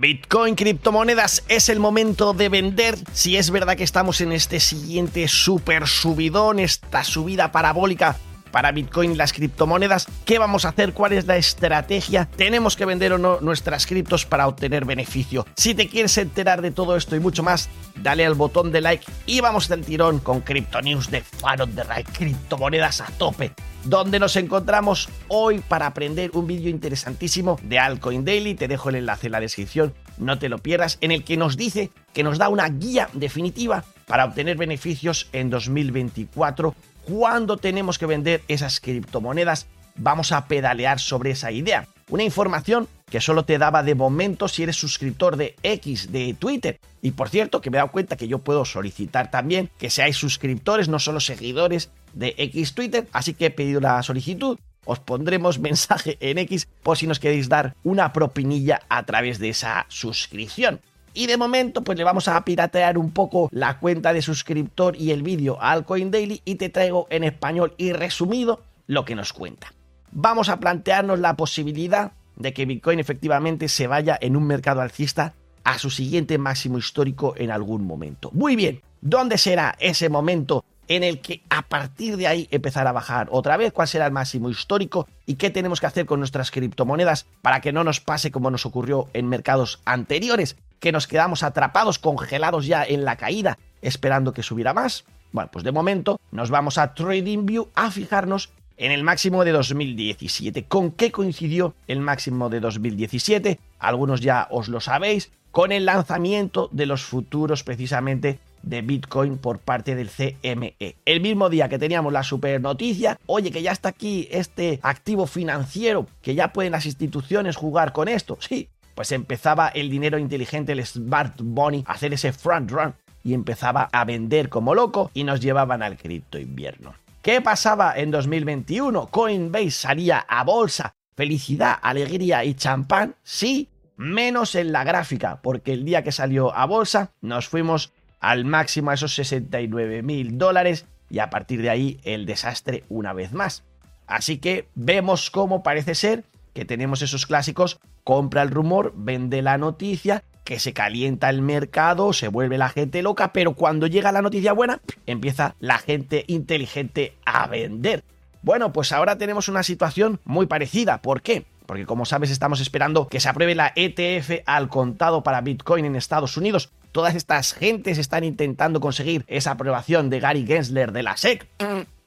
Bitcoin, criptomonedas, es el momento de vender. Si es verdad que estamos en este siguiente super subidón, esta subida parabólica para Bitcoin las criptomonedas. ¿Qué vamos a hacer? ¿Cuál es la estrategia? ¿Tenemos que vender o no nuestras criptos para obtener beneficio? Si te quieres enterar de todo esto y mucho más, dale al botón de like y vamos del tirón con Crypto News de Faron de Ray, criptomonedas a tope donde nos encontramos hoy para aprender un vídeo interesantísimo de Alcoin Daily. Te dejo el enlace en la descripción, no te lo pierdas, en el que nos dice que nos da una guía definitiva para obtener beneficios en 2024 cuándo tenemos que vender esas criptomonedas, vamos a pedalear sobre esa idea. Una información que solo te daba de momento si eres suscriptor de X de Twitter. Y por cierto, que me he dado cuenta que yo puedo solicitar también que seáis suscriptores, no solo seguidores de X Twitter, así que he pedido la solicitud. Os pondremos mensaje en X por si nos queréis dar una propinilla a través de esa suscripción. Y de momento, pues le vamos a piratear un poco la cuenta de suscriptor y el vídeo al Altcoin Daily y te traigo en español y resumido lo que nos cuenta. Vamos a plantearnos la posibilidad de que Bitcoin efectivamente se vaya en un mercado alcista a su siguiente máximo histórico en algún momento. Muy bien, ¿dónde será ese momento en el que a partir de ahí empezará a bajar otra vez? ¿Cuál será el máximo histórico? ¿Y qué tenemos que hacer con nuestras criptomonedas para que no nos pase como nos ocurrió en mercados anteriores? Que nos quedamos atrapados, congelados ya en la caída, esperando que subiera más. Bueno, pues de momento nos vamos a TradingView a fijarnos en el máximo de 2017. ¿Con qué coincidió el máximo de 2017? Algunos ya os lo sabéis, con el lanzamiento de los futuros precisamente de Bitcoin por parte del CME. El mismo día que teníamos la super noticia, oye, que ya está aquí este activo financiero, que ya pueden las instituciones jugar con esto. Sí, pues empezaba el dinero inteligente, el Smart Money, a hacer ese front run y empezaba a vender como loco y nos llevaban al cripto invierno. ¿Qué pasaba en 2021? Coinbase salía a bolsa. Felicidad, alegría y champán, sí, menos en la gráfica, porque el día que salió a bolsa nos fuimos al máximo a esos 69 mil dólares y a partir de ahí el desastre una vez más. Así que vemos cómo parece ser que tenemos esos clásicos, compra el rumor, vende la noticia, que se calienta el mercado, se vuelve la gente loca, pero cuando llega la noticia buena, empieza la gente inteligente a vender. Bueno, pues ahora tenemos una situación muy parecida. ¿Por qué? Porque como sabes estamos esperando que se apruebe la ETF al contado para Bitcoin en Estados Unidos. Todas estas gentes están intentando conseguir esa aprobación de Gary Gensler de la SEC,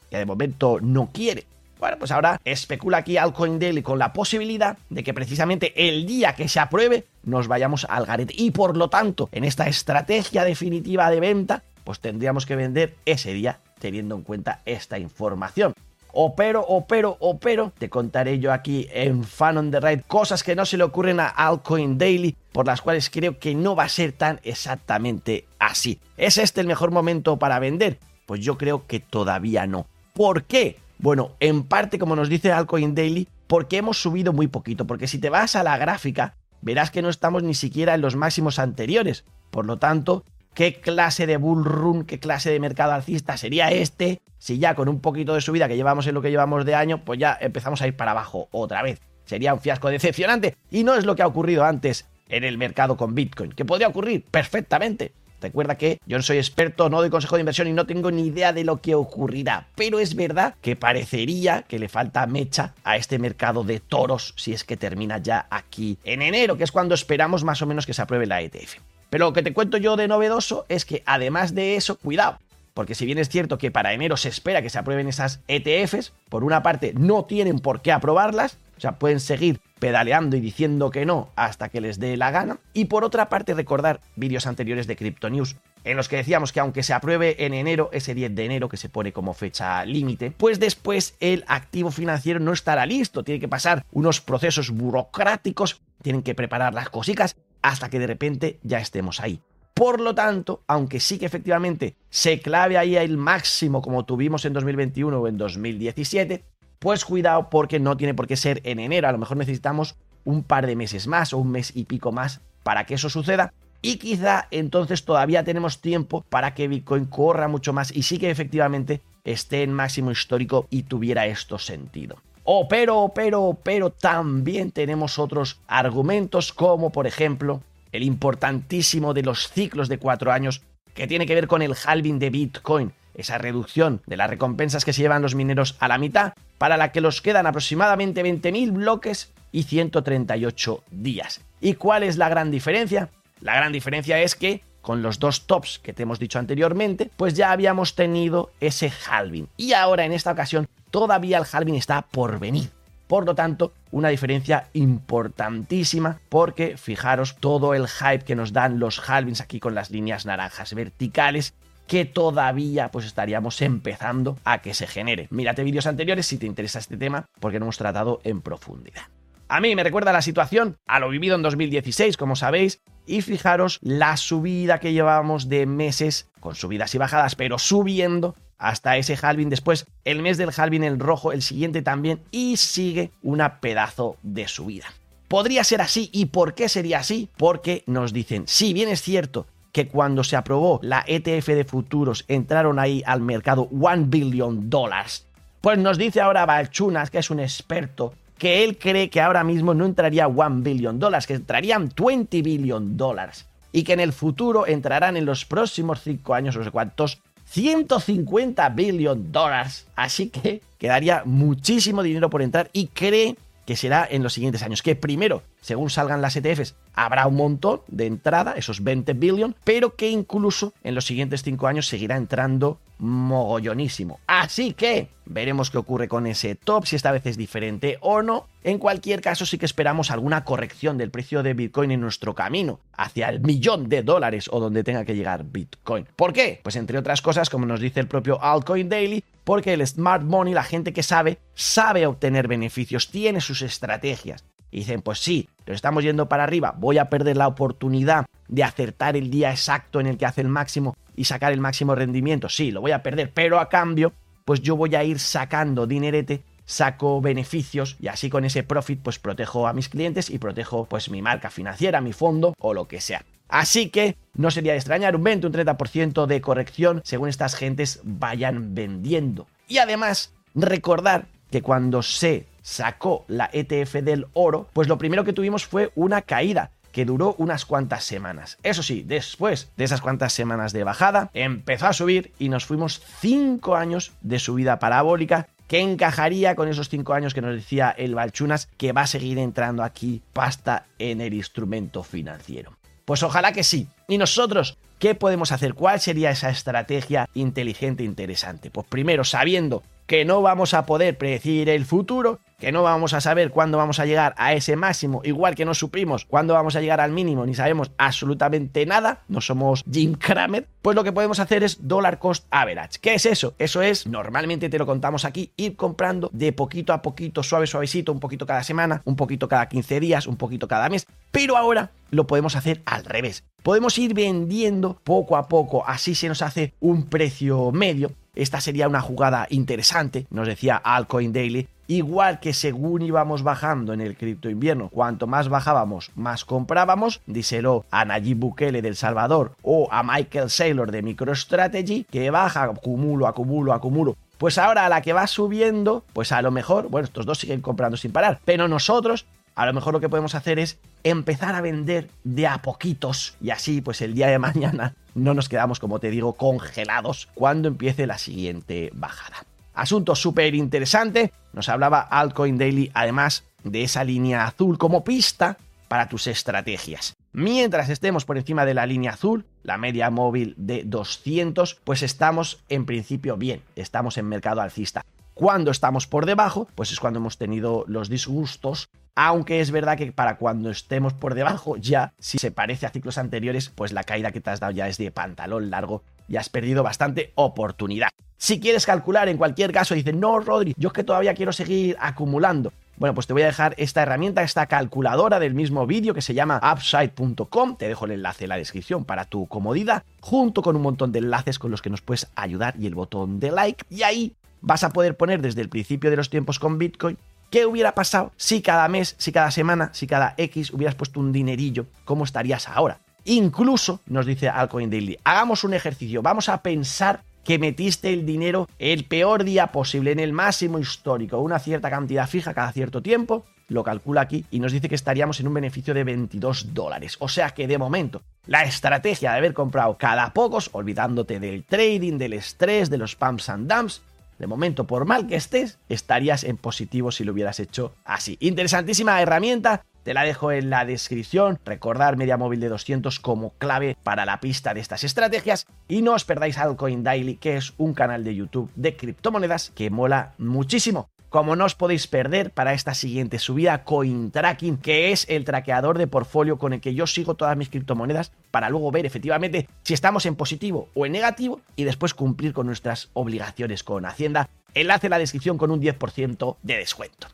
que de momento no quiere. Bueno, pues ahora especula aquí Alcoin Daily con la posibilidad de que precisamente el día que se apruebe nos vayamos al garete. Y por lo tanto, en esta estrategia definitiva de venta, pues tendríamos que vender ese día teniendo en cuenta esta información. O pero, o pero, o pero, te contaré yo aquí en Fan on the Ride cosas que no se le ocurren a Alcoin Daily, por las cuales creo que no va a ser tan exactamente así. ¿Es este el mejor momento para vender? Pues yo creo que todavía no. ¿Por qué? Bueno, en parte, como nos dice Alcoin Daily, porque hemos subido muy poquito, porque si te vas a la gráfica, verás que no estamos ni siquiera en los máximos anteriores. Por lo tanto, ¿qué clase de bull run, qué clase de mercado alcista sería este? Si ya con un poquito de subida que llevamos en lo que llevamos de año, pues ya empezamos a ir para abajo otra vez. Sería un fiasco decepcionante y no es lo que ha ocurrido antes en el mercado con Bitcoin, que podría ocurrir perfectamente. Recuerda que yo no soy experto, no doy consejo de inversión y no tengo ni idea de lo que ocurrirá, pero es verdad que parecería que le falta mecha a este mercado de toros si es que termina ya aquí en enero, que es cuando esperamos más o menos que se apruebe la ETF. Pero lo que te cuento yo de novedoso es que además de eso, cuidado, porque si bien es cierto que para enero se espera que se aprueben esas ETFs, por una parte no tienen por qué aprobarlas, o sea, pueden seguir pedaleando y diciendo que no hasta que les dé la gana. Y por otra parte, recordar vídeos anteriores de Crypto News en los que decíamos que aunque se apruebe en enero, ese 10 de enero que se pone como fecha límite, pues después el activo financiero no estará listo, tiene que pasar unos procesos burocráticos, tienen que preparar las cositas hasta que de repente ya estemos ahí. Por lo tanto, aunque sí que efectivamente se clave ahí el máximo como tuvimos en 2021 o en 2017, pues cuidado porque no tiene por qué ser en enero, a lo mejor necesitamos un par de meses más o un mes y pico más para que eso suceda. Y quizá entonces todavía tenemos tiempo para que Bitcoin corra mucho más y sí que efectivamente esté en máximo histórico y tuviera esto sentido. O pero, pero, pero también tenemos otros argumentos como por ejemplo el importantísimo de los ciclos de cuatro años, que tiene que ver con el halving de Bitcoin, esa reducción de las recompensas que se llevan los mineros a la mitad, para la que los quedan aproximadamente 20.000 bloques y 138 días. ¿Y cuál es la gran diferencia? La gran diferencia es que con los dos tops que te hemos dicho anteriormente, pues ya habíamos tenido ese halving. Y ahora en esta ocasión todavía el halving está por venir. Por lo tanto, una diferencia importantísima porque fijaros todo el hype que nos dan los halvings aquí con las líneas naranjas verticales que todavía pues estaríamos empezando a que se genere. Mírate vídeos anteriores si te interesa este tema porque lo hemos tratado en profundidad. A mí me recuerda la situación a lo vivido en 2016, como sabéis, y fijaros la subida que llevábamos de meses, con subidas y bajadas, pero subiendo hasta ese halving. Después, el mes del halving, el rojo, el siguiente también, y sigue una pedazo de subida. Podría ser así, ¿y por qué sería así? Porque nos dicen, si bien es cierto que cuando se aprobó la ETF de futuros entraron ahí al mercado 1 billion dólares. Pues nos dice ahora Balchunas, que es un experto, que él cree que ahora mismo no entraría 1 billion dólares, que entrarían 20 billion dólares. Y que en el futuro entrarán en los próximos 5 años, no sé cuántos, 150 billion dólares. Así que quedaría muchísimo dinero por entrar y cree que será en los siguientes años. Que primero, según salgan las ETFs, habrá un montón de entrada, esos 20 billion, pero que incluso en los siguientes 5 años seguirá entrando mogollonísimo. Así que veremos qué ocurre con ese top, si esta vez es diferente o no. En cualquier caso, sí que esperamos alguna corrección del precio de Bitcoin en nuestro camino hacia el millón de dólares o donde tenga que llegar Bitcoin. ¿Por qué? Pues entre otras cosas, como nos dice el propio Altcoin Daily, porque el smart money, la gente que sabe, sabe obtener beneficios, tiene sus estrategias. Y dicen, pues sí, lo estamos yendo para arriba, voy a perder la oportunidad de acertar el día exacto en el que hace el máximo y sacar el máximo rendimiento. Sí, lo voy a perder, pero a cambio, pues yo voy a ir sacando dinerete saco beneficios y así con ese profit pues protejo a mis clientes y protejo pues mi marca financiera, mi fondo o lo que sea. Así que no sería de extrañar un 20, un 30% de corrección según estas gentes vayan vendiendo. Y además, recordar que cuando se sacó la ETF del oro, pues lo primero que tuvimos fue una caída que duró unas cuantas semanas. Eso sí, después de esas cuantas semanas de bajada, empezó a subir y nos fuimos 5 años de subida parabólica que encajaría con esos 5 años que nos decía el Balchunas que va a seguir entrando aquí pasta en el instrumento financiero. Pues ojalá que sí. ¿Y nosotros qué podemos hacer? ¿Cuál sería esa estrategia inteligente e interesante? Pues primero, sabiendo que no vamos a poder predecir el futuro, que no vamos a saber cuándo vamos a llegar a ese máximo, igual que no supimos cuándo vamos a llegar al mínimo, ni sabemos absolutamente nada, no somos Jim Cramer, pues lo que podemos hacer es dollar cost average. ¿Qué es eso? Eso es, normalmente te lo contamos aquí, ir comprando de poquito a poquito, suave, suavecito, un poquito cada semana, un poquito cada 15 días, un poquito cada mes, pero ahora lo podemos hacer al revés. Podemos ir vendiendo poco a poco, así se nos hace un precio medio. Esta sería una jugada interesante, nos decía Alcoin Daily, Igual que según íbamos bajando en el cripto invierno, cuanto más bajábamos, más comprábamos, díselo a Nayib Bukele del Salvador o a Michael Saylor de MicroStrategy, que baja, acumulo, acumulo, acumulo. Pues ahora a la que va subiendo, pues a lo mejor, bueno, estos dos siguen comprando sin parar, pero nosotros a lo mejor lo que podemos hacer es empezar a vender de a poquitos y así pues el día de mañana no nos quedamos como te digo congelados cuando empiece la siguiente bajada. Asunto súper interesante. Nos hablaba Altcoin Daily además de esa línea azul como pista para tus estrategias. Mientras estemos por encima de la línea azul, la media móvil de 200, pues estamos en principio bien, estamos en mercado alcista. Cuando estamos por debajo, pues es cuando hemos tenido los disgustos aunque es verdad que para cuando estemos por debajo, ya, si se parece a ciclos anteriores, pues la caída que te has dado ya es de pantalón largo y has perdido bastante oportunidad. Si quieres calcular en cualquier caso, dices, no, Rodri, yo es que todavía quiero seguir acumulando. Bueno, pues te voy a dejar esta herramienta, esta calculadora del mismo vídeo que se llama upside.com. Te dejo el enlace en la descripción para tu comodidad, junto con un montón de enlaces con los que nos puedes ayudar y el botón de like. Y ahí vas a poder poner desde el principio de los tiempos con Bitcoin ¿Qué hubiera pasado si cada mes, si cada semana, si cada X hubieras puesto un dinerillo? ¿Cómo estarías ahora? Incluso, nos dice Alcoin Daily, hagamos un ejercicio, vamos a pensar que metiste el dinero el peor día posible, en el máximo histórico, una cierta cantidad fija cada cierto tiempo, lo calcula aquí y nos dice que estaríamos en un beneficio de 22 dólares. O sea que de momento, la estrategia de haber comprado cada pocos, olvidándote del trading, del estrés, de los pumps and dumps, de momento, por mal que estés, estarías en positivo si lo hubieras hecho así. Interesantísima herramienta. Te la dejo en la descripción. Recordar media móvil de 200 como clave para la pista de estas estrategias. Y no os perdáis Altcoin Daily, que es un canal de YouTube de criptomonedas que mola muchísimo como no os podéis perder para esta siguiente subida CoinTracking, que es el traqueador de portfolio con el que yo sigo todas mis criptomonedas para luego ver efectivamente si estamos en positivo o en negativo y después cumplir con nuestras obligaciones con Hacienda. Enlace en la descripción con un 10% de descuento.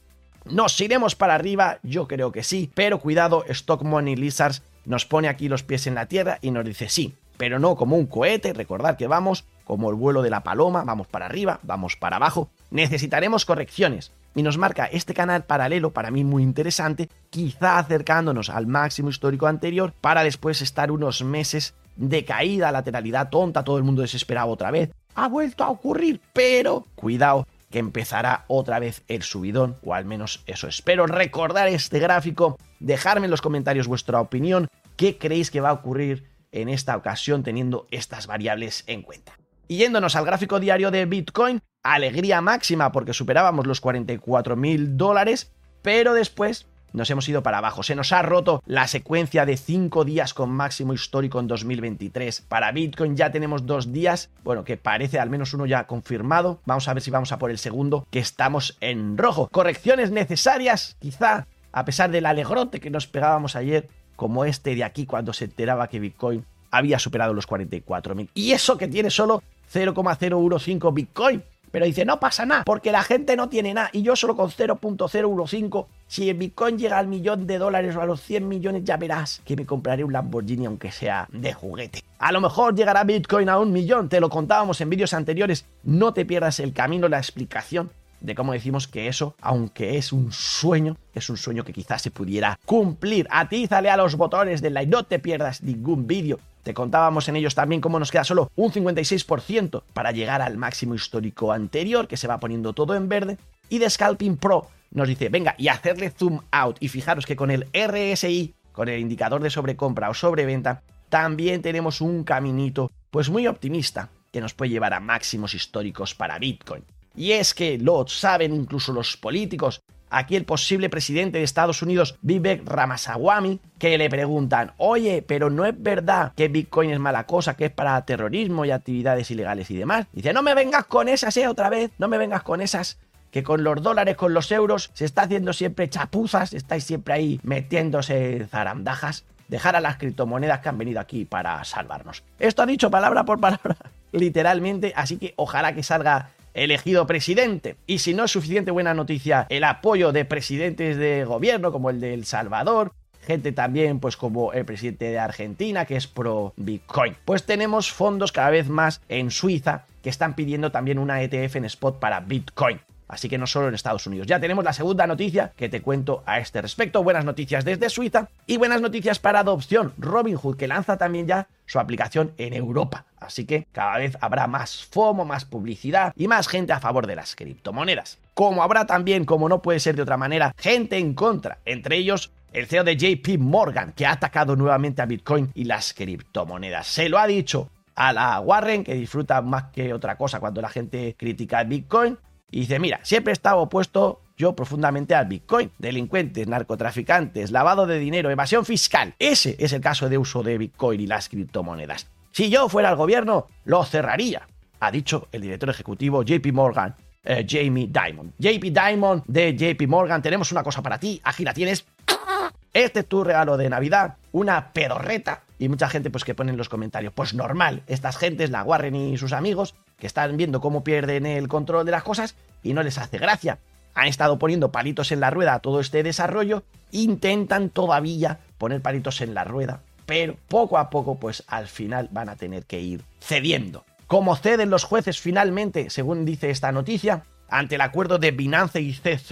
¿Nos iremos para arriba? Yo creo que sí, pero cuidado, Stock Money Lizards nos pone aquí los pies en la tierra y nos dice sí, pero no como un cohete, recordad que vamos como el vuelo de la paloma, vamos para arriba, vamos para abajo, necesitaremos correcciones. Y nos marca este canal paralelo, para mí muy interesante, quizá acercándonos al máximo histórico anterior para después estar unos meses de caída, lateralidad tonta, todo el mundo desesperado otra vez. Ha vuelto a ocurrir, pero cuidado que empezará otra vez el subidón, o al menos eso espero. Recordar este gráfico, dejarme en los comentarios vuestra opinión, qué creéis que va a ocurrir en esta ocasión teniendo estas variables en cuenta. Y yéndonos al gráfico diario de Bitcoin, alegría máxima porque superábamos los 44 mil dólares, pero después nos hemos ido para abajo. Se nos ha roto la secuencia de 5 días con máximo histórico en 2023. Para Bitcoin ya tenemos dos días, bueno, que parece al menos uno ya confirmado. Vamos a ver si vamos a por el segundo, que estamos en rojo. Correcciones necesarias, quizá, a pesar del alegrote que nos pegábamos ayer, como este de aquí cuando se enteraba que Bitcoin había superado los 44.000. Y eso que tiene solo 0,015 Bitcoin. Pero dice, no pasa nada, porque la gente no tiene nada. Y yo solo con 0.015, si el Bitcoin llega al millón de dólares o a los 100 millones, ya verás que me compraré un Lamborghini aunque sea de juguete. A lo mejor llegará Bitcoin a un millón, te lo contábamos en vídeos anteriores. No te pierdas el camino, la explicación de cómo decimos que eso, aunque es un sueño, es un sueño que quizás se pudiera cumplir. Atízale a los botones de like, no te pierdas ningún vídeo. Te contábamos en ellos también cómo nos queda solo un 56% para llegar al máximo histórico anterior, que se va poniendo todo en verde. Y de Scalping Pro nos dice, venga, y hacerle zoom out. Y fijaros que con el RSI, con el indicador de sobrecompra o sobreventa, también tenemos un caminito, pues muy optimista, que nos puede llevar a máximos históricos para Bitcoin. Y es que lo saben incluso los políticos. Aquí el posible presidente de Estados Unidos, Vivek Ramaswamy, que le preguntan, oye, pero no es verdad que Bitcoin es mala cosa, que es para terrorismo y actividades ilegales y demás. Dice, no me vengas con esas, eh, otra vez, no me vengas con esas que con los dólares, con los euros, se está haciendo siempre chapuzas, estáis siempre ahí metiéndose zarandajas. Dejar a las criptomonedas que han venido aquí para salvarnos. Esto ha dicho palabra por palabra, literalmente, así que ojalá que salga elegido presidente. Y si no es suficiente buena noticia, el apoyo de presidentes de gobierno como el de El Salvador, gente también pues como el presidente de Argentina que es pro Bitcoin. Pues tenemos fondos cada vez más en Suiza que están pidiendo también una ETF en spot para Bitcoin. Así que no solo en Estados Unidos. Ya tenemos la segunda noticia que te cuento a este respecto. Buenas noticias desde Suiza y buenas noticias para adopción. Robinhood que lanza también ya su aplicación en Europa. Así que cada vez habrá más FOMO, más publicidad y más gente a favor de las criptomonedas. Como habrá también, como no puede ser de otra manera, gente en contra. Entre ellos el CEO de JP Morgan, que ha atacado nuevamente a Bitcoin y las criptomonedas. Se lo ha dicho a la Warren, que disfruta más que otra cosa cuando la gente critica Bitcoin, y dice, mira, siempre he estado opuesto yo profundamente al Bitcoin. Delincuentes, narcotraficantes, lavado de dinero, evasión fiscal. Ese es el caso de uso de Bitcoin y las criptomonedas. Si yo fuera el gobierno, lo cerraría, ha dicho el director ejecutivo JP Morgan, eh, Jamie Dimon. JP Dimon de JP Morgan, tenemos una cosa para ti, aquí la tienes. Este es tu regalo de Navidad, una pedorreta. Y mucha gente pues que pone en los comentarios, pues normal, estas gentes, la Warren y sus amigos, que están viendo cómo pierden el control de las cosas y no les hace gracia. Han estado poniendo palitos en la rueda a todo este desarrollo, intentan todavía poner palitos en la rueda, pero poco a poco pues al final van a tener que ir cediendo. ¿Cómo ceden los jueces finalmente, según dice esta noticia? Ante el acuerdo de Binance y CZ,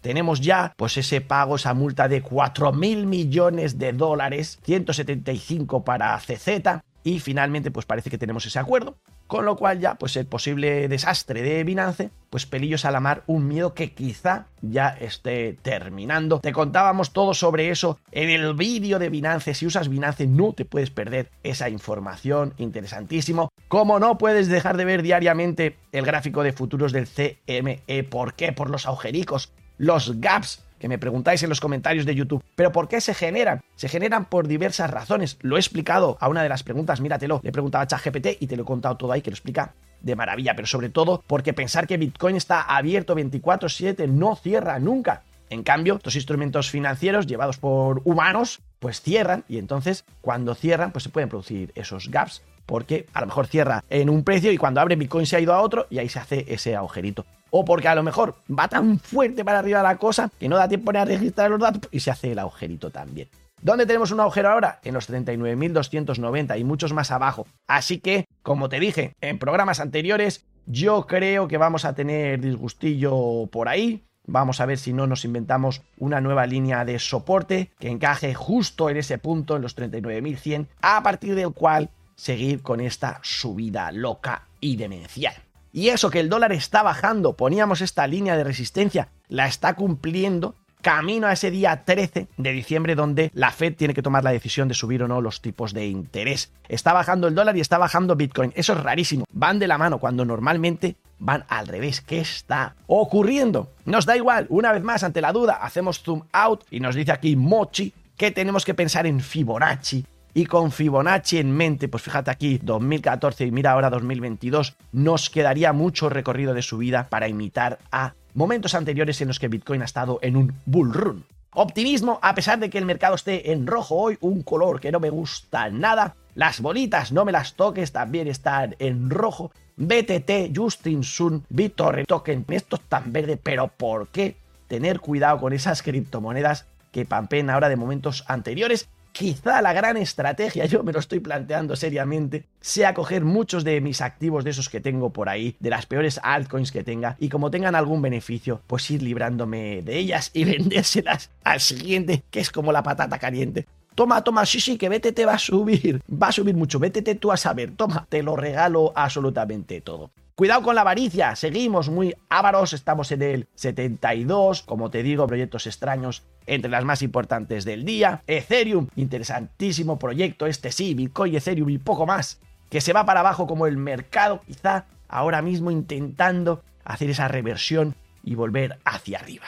tenemos ya pues ese pago, esa multa de 4 mil millones de dólares, 175 para CZ, y finalmente pues parece que tenemos ese acuerdo. con lo cual ya pues el posible desastre de Binance, pues pelillos a la mar, un miedo que quizá ya esté terminando. Te contábamos todo sobre eso en el vídeo de Binance, si usas Binance no te puedes perder esa información, interesantísimo. Como no puedes dejar de ver diariamente el gráfico de futuros del CME, ¿por qué? Por los agujericos, los gaps que me preguntáis en los comentarios de YouTube. ¿Pero por qué se generan? Se generan por diversas razones. Lo he explicado a una de las preguntas, míratelo. Le he preguntado a ChatGPT y te lo he contado todo ahí, que lo explica de maravilla. Pero sobre todo porque pensar que Bitcoin está abierto 24/7 no cierra nunca. En cambio, estos instrumentos financieros llevados por humanos, pues cierran y entonces cuando cierran, pues se pueden producir esos gaps porque a lo mejor cierra en un precio y cuando abre Bitcoin se ha ido a otro y ahí se hace ese agujerito o porque a lo mejor va tan fuerte para arriba la cosa que no da tiempo ni a registrar los datos y se hace el agujerito también. ¿Dónde tenemos un agujero ahora? En los 39.290 y muchos más abajo. Así que, como te dije en programas anteriores, yo creo que vamos a tener disgustillo por ahí. Vamos a ver si no nos inventamos una nueva línea de soporte que encaje justo en ese punto, en los 39.100, a partir del cual seguir con esta subida loca y demencial. Y eso que el dólar está bajando, poníamos esta línea de resistencia, la está cumpliendo camino a ese día 13 de diciembre donde la Fed tiene que tomar la decisión de subir o no los tipos de interés. Está bajando el dólar y está bajando Bitcoin. Eso es rarísimo. Van de la mano cuando normalmente van al revés. ¿Qué está ocurriendo? Nos da igual. Una vez más, ante la duda, hacemos zoom out y nos dice aquí Mochi que tenemos que pensar en Fibonacci y con Fibonacci en mente, pues fíjate aquí, 2014 y mira ahora 2022, nos quedaría mucho recorrido de subida para imitar a momentos anteriores en los que Bitcoin ha estado en un bull run. Optimismo, a pesar de que el mercado esté en rojo hoy, un color que no me gusta nada. Las bolitas, no me las toques, también están en rojo. BTT, Justin Sun, BitTorrent Token, esto es tan verde, pero ¿por qué tener cuidado con esas criptomonedas que pampen ahora de momentos anteriores quizá la gran estrategia, yo me lo estoy planteando seriamente, sea coger muchos de mis activos de esos que tengo por ahí, de las peores altcoins que tenga, y como tengan algún beneficio, pues ir librándome de ellas y vendérselas al siguiente, que es como la patata caliente. Toma, toma, sí, sí, que vete te va a subir, va a subir mucho, vete tú a saber, toma, te lo regalo absolutamente todo. Cuidado con la avaricia, seguimos muy ávaros, estamos en el 72, como te digo, proyectos extraños entre las más importantes del día. Ethereum, interesantísimo proyecto, este sí, Bitcoin, Ethereum y poco más, que se va para abajo como el mercado, quizá ahora mismo intentando hacer esa reversión y volver hacia arriba.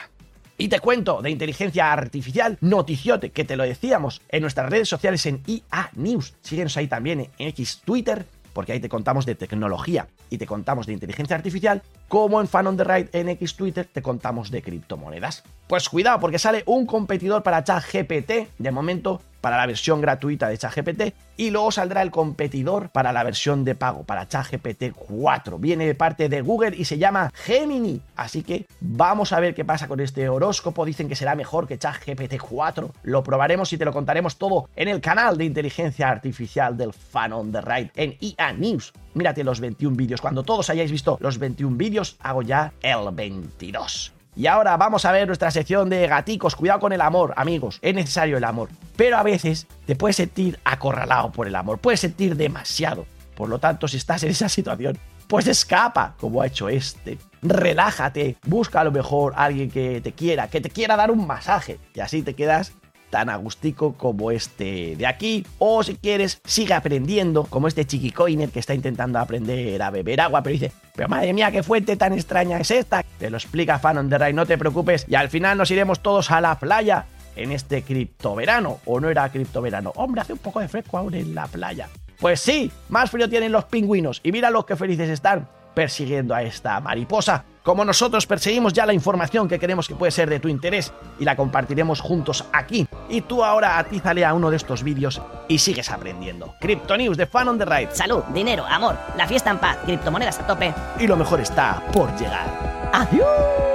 Y te cuento de inteligencia artificial, noticiote, que te lo decíamos en nuestras redes sociales en IA News. Síguenos ahí también en X Twitter, porque ahí te contamos de tecnología y te contamos de inteligencia artificial, como en Fan on the Ride en X Twitter te contamos de criptomonedas. Pues cuidado, porque sale un competidor para ChatGPT, de momento para la versión gratuita de ChatGPT y luego saldrá el competidor para la versión de pago, para ChatGPT 4. Viene de parte de Google y se llama Gemini. Así que vamos a ver qué pasa con este horóscopo. Dicen que será mejor que ChatGPT 4. Lo probaremos y te lo contaremos todo en el canal de inteligencia artificial del Fan on the Ride en IA News. Mírate los 21 vídeos. Cuando todos hayáis visto los 21 vídeos, hago ya el 22. Y ahora vamos a ver nuestra sección de gaticos. Cuidado con el amor, amigos. Es necesario el amor. Pero a veces te puedes sentir acorralado por el amor. Puedes sentir demasiado. Por lo tanto, si estás en esa situación, pues escapa, como ha hecho este. Relájate. Busca a lo mejor a alguien que te quiera, que te quiera dar un masaje. Y así te quedas tan agustico como este de aquí. O si quieres, sigue aprendiendo, como este chiquicoiner que está intentando aprender a beber agua, pero dice, pero madre mía, qué fuente tan extraña es esta. Te lo explica Fan on the no te preocupes. Y al final nos iremos todos a la playa en este criptoverano. ¿O no era criptoverano? Hombre, hace un poco de fresco aún en la playa. Pues sí, más frío tienen los pingüinos. Y mira los que felices están persiguiendo a esta mariposa como nosotros perseguimos ya la información que queremos que puede ser de tu interés y la compartiremos juntos aquí. Y tú ahora atízale a uno de estos vídeos y sigues aprendiendo. Crypto News de Fan on the Ride. Salud, dinero, amor, la fiesta en paz, criptomonedas a tope. Y lo mejor está por llegar. ¡Adiós!